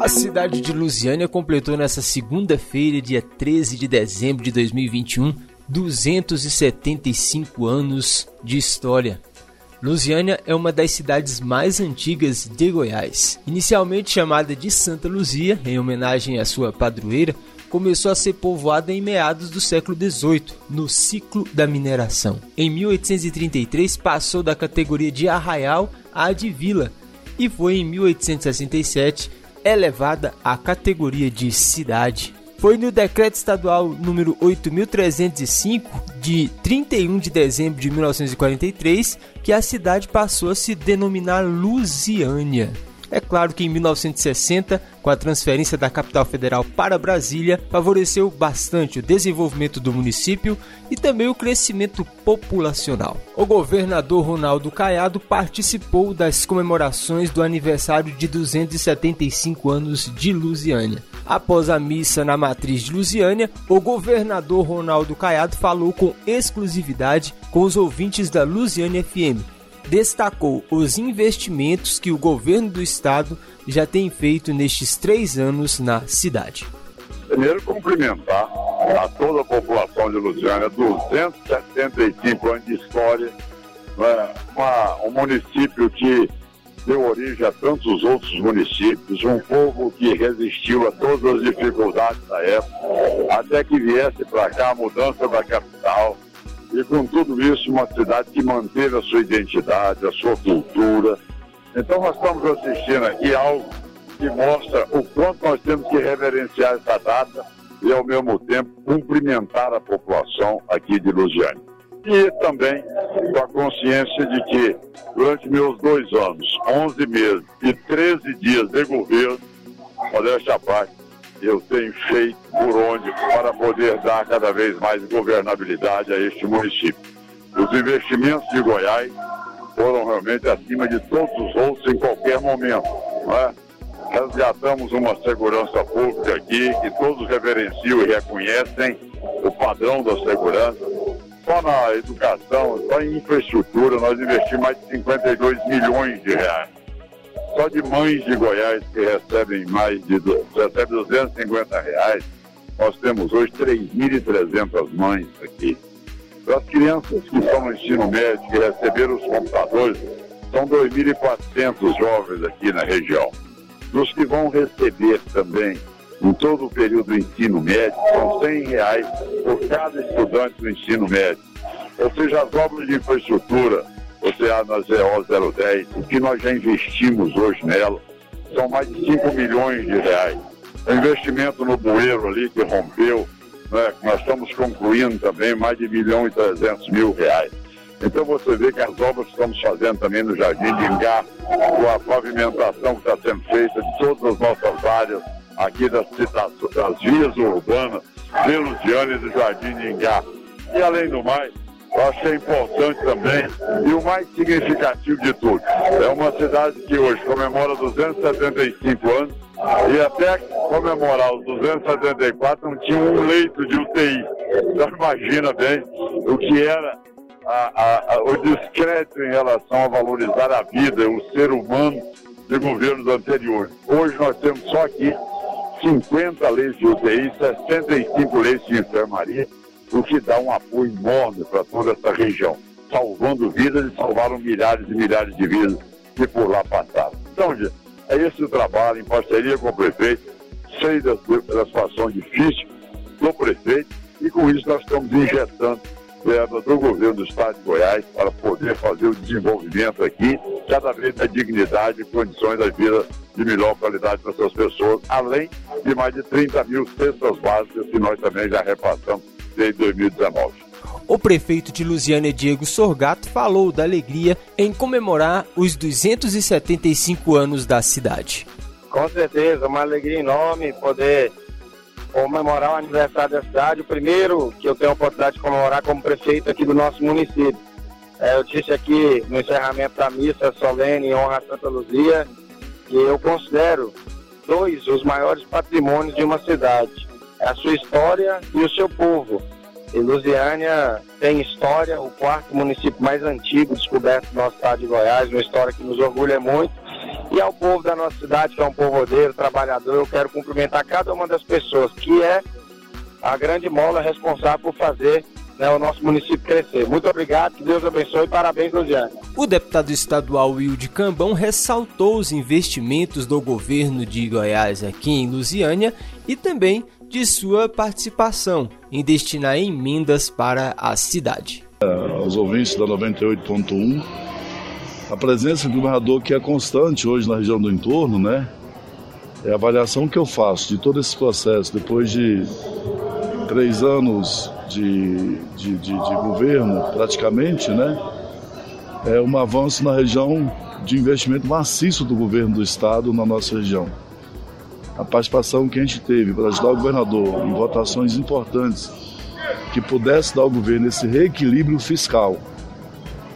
A cidade de Lusiânia completou nesta segunda-feira, dia 13 de dezembro de 2021, 275 anos de história. Lusiânia é uma das cidades mais antigas de Goiás. Inicialmente chamada de Santa Luzia, em homenagem à sua padroeira, começou a ser povoada em meados do século XVIII, no ciclo da mineração. Em 1833 passou da categoria de arraial à de vila e foi em 1867 elevada à categoria de cidade. Foi no decreto estadual número 8305 de 31 de dezembro de 1943 que a cidade passou a se denominar Lusiânia. É claro que em 1960, com a transferência da capital federal para Brasília, favoreceu bastante o desenvolvimento do município e também o crescimento populacional. O governador Ronaldo Caiado participou das comemorações do aniversário de 275 anos de Lusiânia. Após a missa na matriz de Lusiânia, o governador Ronaldo Caiado falou com exclusividade com os ouvintes da Lusiânia FM destacou os investimentos que o governo do estado já tem feito nestes três anos na cidade. Primeiro, cumprimentar a toda a população de Lusiânia, 275 anos de história, né? Uma, um município que deu origem a tantos outros municípios, um povo que resistiu a todas as dificuldades da época, até que viesse para cá a mudança da capital, e com tudo isso, uma cidade que manteve a sua identidade, a sua cultura. Então nós estamos assistindo aqui algo que mostra o quanto nós temos que reverenciar essa data e ao mesmo tempo cumprimentar a população aqui de Lusiane. E também com a consciência de que durante meus dois anos, 11 meses e 13 dias de governo, modéstia à parte, eu tenho feito por onde para poder dar cada vez mais governabilidade a este município. Os investimentos de Goiás foram realmente acima de todos os outros em qualquer momento. É? Resgatamos uma segurança pública aqui que todos reverenciam e reconhecem o padrão da segurança. Só na educação, só em infraestrutura, nós investimos mais de 52 milhões de reais. Só de mães de Goiás que recebem mais de recebem 250 reais, nós temos hoje 3.300 mães aqui. As crianças que estão no ensino médio, que receberam os computadores, são 2.400 jovens aqui na região. Dos que vão receber também em todo o período do ensino médio, são 100 reais por cada estudante do ensino médio. Ou seja, as obras de infraestrutura, OCA na ZO 010, o que nós já investimos hoje nela, são mais de 5 milhões de reais. O investimento no bueiro ali que rompeu, né, nós estamos concluindo também mais de 1 milhão e 300 mil reais. Então você vê que as obras que estamos fazendo também no Jardim de Ingá, com a pavimentação que está sendo feita de todas as nossas áreas aqui das, das, das vias urbanas, pelos Diane do Jardim de Ingá. E além do mais, eu é importante também, e o mais significativo de tudo, é uma cidade que hoje comemora 275 anos e até comemorar os 274 não tinha um leito de UTI. Então imagina bem o que era a, a, a, o descrédito em relação a valorizar a vida, o ser humano de governos anteriores. Hoje nós temos só aqui 50 leitos de UTI, 65 leitos de enfermaria o que dá um apoio enorme para toda essa região, salvando vidas e salvaram milhares e milhares de vidas que por lá passaram. Então, é esse o trabalho em parceria com o prefeito, sei da, da situação difícil do prefeito e com isso nós estamos injetando verba do governo do estado de Goiás para poder fazer o desenvolvimento aqui, cada vez da dignidade e condições da vida de melhor qualidade para essas pessoas, além de mais de 30 mil cestas básicas que nós também já repassamos desde 2019. O prefeito de Lusiânia, Diego Sorgato, falou da alegria em comemorar os 275 anos da cidade. Com certeza, uma alegria enorme poder comemorar o aniversário da cidade, o primeiro que eu tenho a oportunidade de comemorar como prefeito aqui do nosso município. É, eu disse aqui no encerramento da missa solene em honra a Santa Luzia que eu considero dois os maiores patrimônios de uma cidade a sua história e o seu povo. E Lusiânia tem história, o quarto município mais antigo descoberto no nosso estado de Goiás, uma história que nos orgulha muito. E ao povo da nossa cidade, que é um povo rodeiro, trabalhador, eu quero cumprimentar cada uma das pessoas que é a grande mola responsável por fazer né, o nosso município crescer. Muito obrigado, que Deus abençoe e parabéns, Luziane. O deputado estadual Wilde Cambão ressaltou os investimentos do governo de Goiás aqui em Lusiânia e também de sua participação em destinar emendas para a cidade. Aos ouvintes da 98.1, a presença do governador que é constante hoje na região do entorno, né? É a avaliação que eu faço de todo esse processo depois de três anos de, de, de, de governo, praticamente, né? É um avanço na região de investimento maciço do governo do estado na nossa região. A participação que a gente teve para ajudar o governador em votações importantes que pudesse dar ao governo esse reequilíbrio fiscal,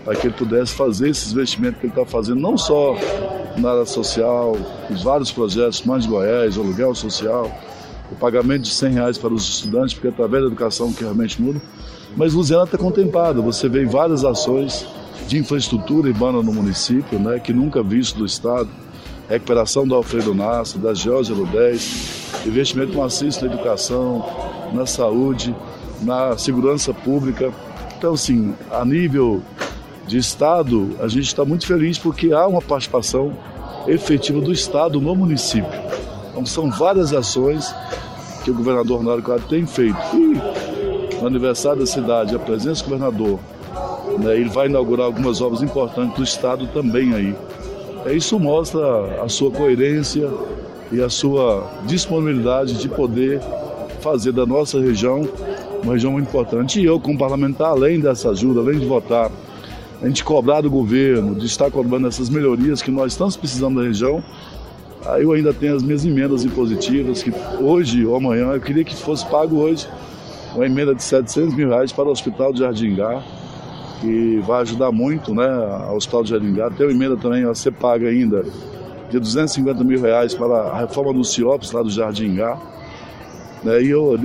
para que ele pudesse fazer esses investimentos que ele está fazendo, não só na área social, os vários projetos, mais de Goiás, o aluguel social, o pagamento de 100 reais para os estudantes, porque é através da educação que realmente muda. Mas Luziana está contemplada, você vê várias ações de infraestrutura urbana no município, né, que nunca visto do Estado, recuperação do Alfredo Nassi, da Georgia 10, investimento maciço na educação, na saúde, na segurança pública. Então, assim, a nível de Estado, a gente está muito feliz porque há uma participação efetiva do Estado no município. Então, são várias ações que o governador Ronaldo Cláudio tem feito. E no aniversário da cidade, a presença do governador, né, ele vai inaugurar algumas obras importantes do Estado também aí. Isso mostra a sua coerência e a sua disponibilidade de poder fazer da nossa região uma região muito importante. E eu, como parlamentar, além dessa ajuda, além de votar, a gente cobrar do governo, de estar cobrando essas melhorias que nós estamos precisando da região, eu ainda tenho as minhas emendas impositivas, que hoje ou amanhã, eu queria que fosse pago hoje uma emenda de 700 mil reais para o Hospital de Jardingá, que vai ajudar muito né, ao Hospital de Jardingá. Tem uma emenda também a ser paga ainda de 250 mil reais para a reforma do CIOPS lá do Jardingá. Né, e eu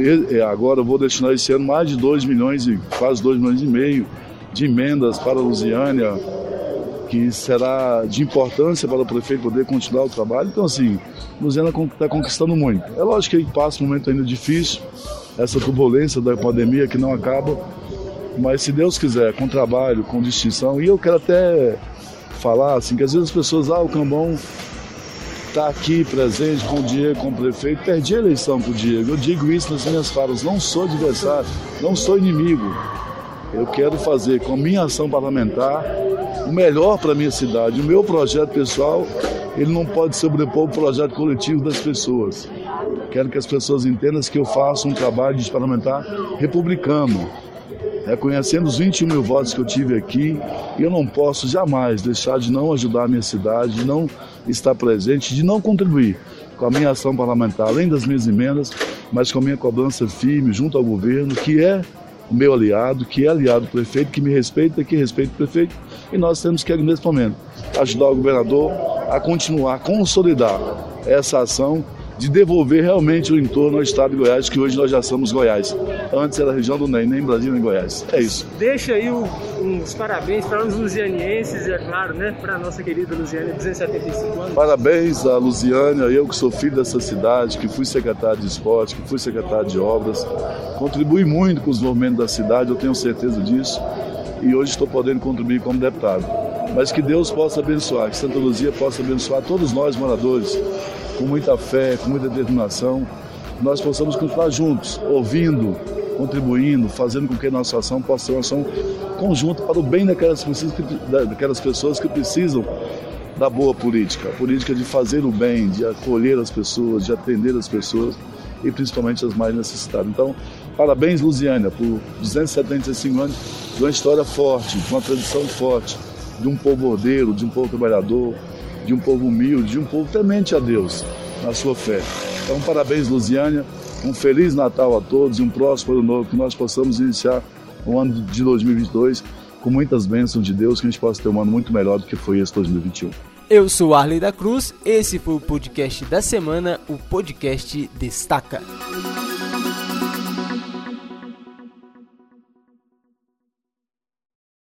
agora eu vou destinar esse ano mais de 2 milhões e quase 2 milhões e meio de emendas para a Lusiânia, que será de importância para o prefeito poder continuar o trabalho. Então, assim, Luziana está conquistando muito. É lógico que passa um momento ainda difícil, essa turbulência da pandemia que não acaba, mas se Deus quiser, com trabalho, com distinção, e eu quero até falar assim, que às vezes as pessoas, ah, o Cambão está aqui presente com o Diego, com o prefeito, perdi a eleição para o Diego. Eu digo isso nas minhas falas, não sou adversário, não sou inimigo. Eu quero fazer com a minha ação parlamentar o melhor para a minha cidade. O meu projeto pessoal, ele não pode sobrepor o projeto coletivo das pessoas. Quero que as pessoas entendam que eu faço um trabalho de parlamentar republicano, reconhecendo os 21 mil votos que eu tive aqui, eu não posso jamais deixar de não ajudar a minha cidade, de não estar presente, de não contribuir com a minha ação parlamentar, além das minhas emendas, mas com a minha cobrança firme junto ao governo, que é o meu aliado, que é aliado do prefeito, que me respeita, que respeita o prefeito, e nós temos que, nesse momento, ajudar o governador a continuar, a consolidar essa ação de devolver realmente o entorno ao estado de Goiás, que hoje nós já somos Goiás. Antes era a região do NEM, nem Brasília nem Goiás. É isso. Deixa aí uns parabéns para os lusianienses é claro, né, para a nossa querida Lusiane, 275 anos. Parabéns a Lusiânia, eu que sou filho dessa cidade, que fui secretário de esporte, que fui secretário de obras. Contribui muito com os movimentos da cidade, eu tenho certeza disso. E hoje estou podendo contribuir como deputado. Mas que Deus possa abençoar, que Santa Luzia possa abençoar todos nós moradores com muita fé, com muita determinação, nós possamos continuar juntos, ouvindo, contribuindo, fazendo com que a nossa ação possa ser uma ação conjunta para o bem daquelas pessoas que, daquelas pessoas que precisam da boa política, a política de fazer o bem, de acolher as pessoas, de atender as pessoas e principalmente as mais necessitadas. Então, parabéns, Luziânia, por 275 anos de uma história forte, de uma tradição forte, de um povo ordeiro, de um povo trabalhador, de um povo humilde, de um povo temente a Deus na sua fé. Então, parabéns, Luziânia. Um feliz Natal a todos e um próximo ano novo, que nós possamos iniciar o ano de 2022 com muitas bênçãos de Deus, que a gente possa ter um ano muito melhor do que foi esse 2021. Eu sou Arley da Cruz, esse foi o podcast da semana, o podcast Destaca.